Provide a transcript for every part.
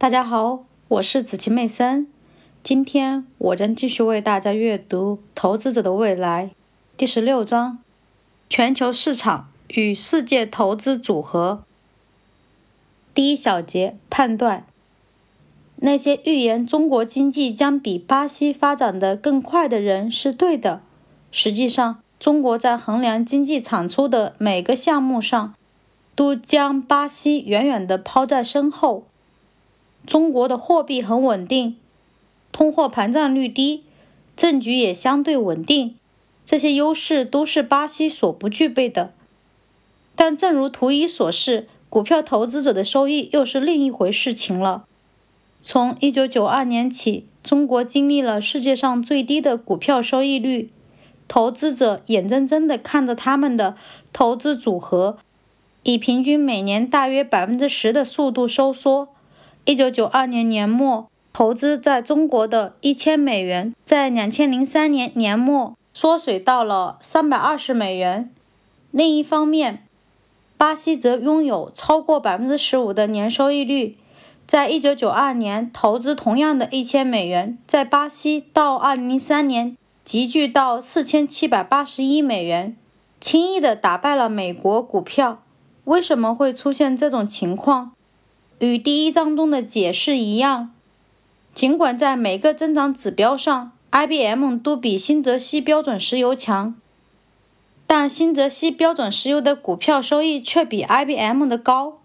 大家好，我是紫琪妹森。今天我将继续为大家阅读《投资者的未来》第十六章：全球市场与世界投资组合。第一小节判断：那些预言中国经济将比巴西发展的更快的人是对的。实际上，中国在衡量经济产出的每个项目上，都将巴西远远地抛在身后。中国的货币很稳定，通货膨胀率低，政局也相对稳定，这些优势都是巴西所不具备的。但正如图一所示，股票投资者的收益又是另一回事情了。从1992年起，中国经历了世界上最低的股票收益率，投资者眼睁睁地看着他们的投资组合以平均每年大约百分之十的速度收缩。一九九二年年末，投资在中国的一千美元，在两千零三年年末缩水到了三百二十美元。另一方面，巴西则拥有超过百分之十五的年收益率。在一九九二年，投资同样的一千美元，在巴西到二零零三年急剧到四千七百八十一美元，轻易地打败了美国股票。为什么会出现这种情况？与第一章中的解释一样，尽管在每个增长指标上，IBM 都比新泽西标准石油强，但新泽西标准石油的股票收益却比 IBM 的高。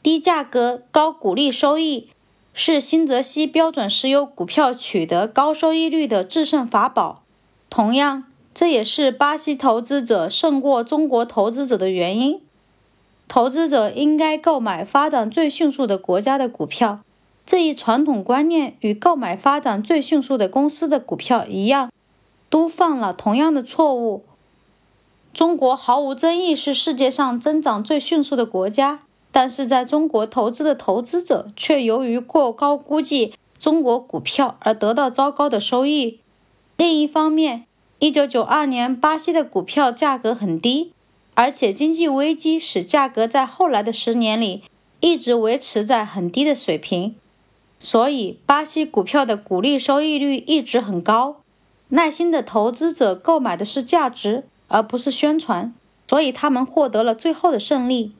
低价格、高股利收益是新泽西标准石油股票取得高收益率的制胜法宝。同样，这也是巴西投资者胜过中国投资者的原因。投资者应该购买发展最迅速的国家的股票，这一传统观念与购买发展最迅速的公司的股票一样，都犯了同样的错误。中国毫无争议是世界上增长最迅速的国家，但是在中国投资的投资者却由于过高估计中国股票而得到糟糕的收益。另一方面，1992年巴西的股票价格很低。而且经济危机使价格在后来的十年里一直维持在很低的水平，所以巴西股票的股利收益率一直很高。耐心的投资者购买的是价值，而不是宣传，所以他们获得了最后的胜利。